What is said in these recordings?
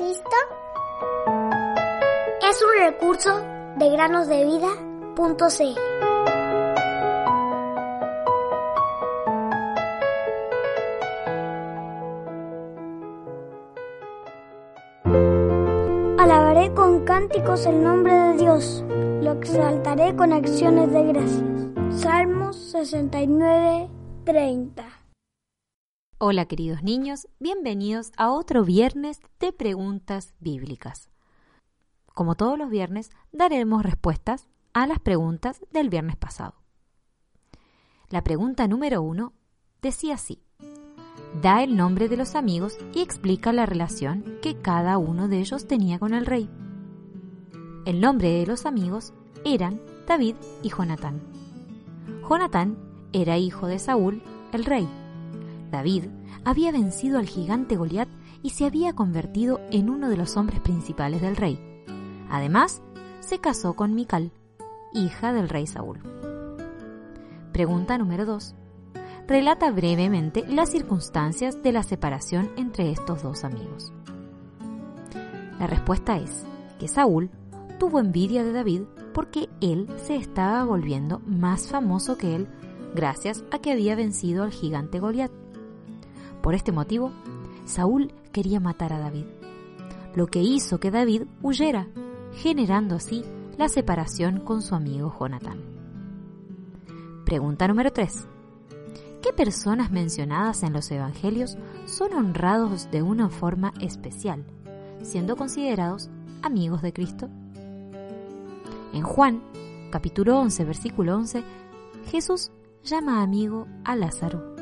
Cristo? Es un recurso de granosdevida.cl. Alabaré con cánticos el nombre de Dios, lo exaltaré con acciones de gracias. Salmos 69, 30. Hola queridos niños, bienvenidos a otro viernes de preguntas bíblicas. Como todos los viernes, daremos respuestas a las preguntas del viernes pasado. La pregunta número uno decía así. Da el nombre de los amigos y explica la relación que cada uno de ellos tenía con el rey. El nombre de los amigos eran David y Jonatán. Jonatán era hijo de Saúl, el rey. David había vencido al gigante Goliat y se había convertido en uno de los hombres principales del rey. Además, se casó con Mical, hija del rey Saúl. Pregunta número 2. Relata brevemente las circunstancias de la separación entre estos dos amigos. La respuesta es que Saúl tuvo envidia de David porque él se estaba volviendo más famoso que él gracias a que había vencido al gigante Goliat. Por este motivo, Saúl quería matar a David, lo que hizo que David huyera, generando así la separación con su amigo Jonatán. Pregunta número 3. ¿Qué personas mencionadas en los Evangelios son honrados de una forma especial, siendo considerados amigos de Cristo? En Juan, capítulo 11, versículo 11, Jesús llama amigo a Lázaro,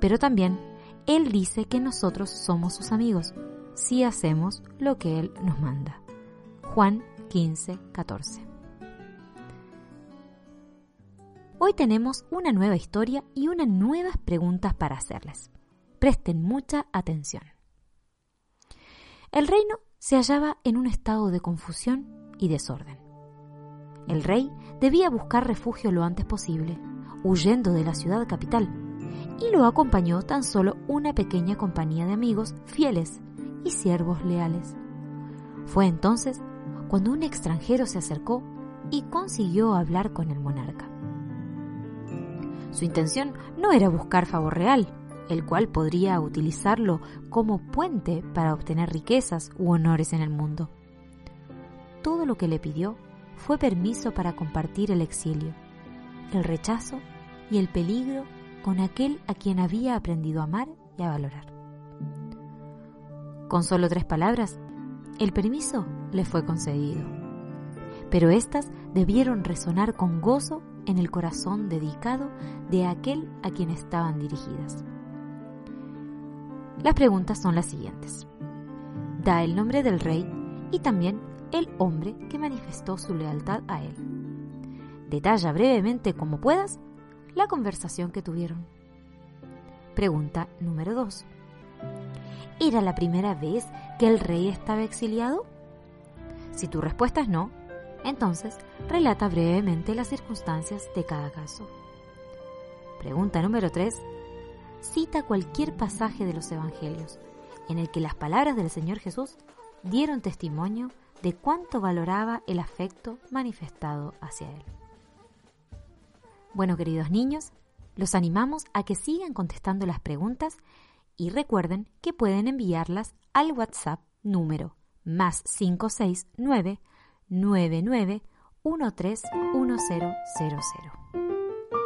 pero también él dice que nosotros somos sus amigos si hacemos lo que Él nos manda. Juan 15, 14. Hoy tenemos una nueva historia y unas nuevas preguntas para hacerles. Presten mucha atención. El reino se hallaba en un estado de confusión y desorden. El rey debía buscar refugio lo antes posible, huyendo de la ciudad capital y lo acompañó tan solo una pequeña compañía de amigos fieles y siervos leales. Fue entonces cuando un extranjero se acercó y consiguió hablar con el monarca. Su intención no era buscar favor real, el cual podría utilizarlo como puente para obtener riquezas u honores en el mundo. Todo lo que le pidió fue permiso para compartir el exilio, el rechazo y el peligro con aquel a quien había aprendido a amar y a valorar. Con solo tres palabras, el permiso le fue concedido, pero éstas debieron resonar con gozo en el corazón dedicado de aquel a quien estaban dirigidas. Las preguntas son las siguientes. Da el nombre del rey y también el hombre que manifestó su lealtad a él. Detalla brevemente como puedas la conversación que tuvieron. Pregunta número 2. ¿Era la primera vez que el rey estaba exiliado? Si tu respuesta es no, entonces relata brevemente las circunstancias de cada caso. Pregunta número 3. Cita cualquier pasaje de los Evangelios en el que las palabras del Señor Jesús dieron testimonio de cuánto valoraba el afecto manifestado hacia él. Bueno, queridos niños, los animamos a que sigan contestando las preguntas y recuerden que pueden enviarlas al WhatsApp número más 569 99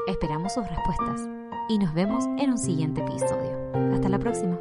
Esperamos sus respuestas y nos vemos en un siguiente episodio. Hasta la próxima.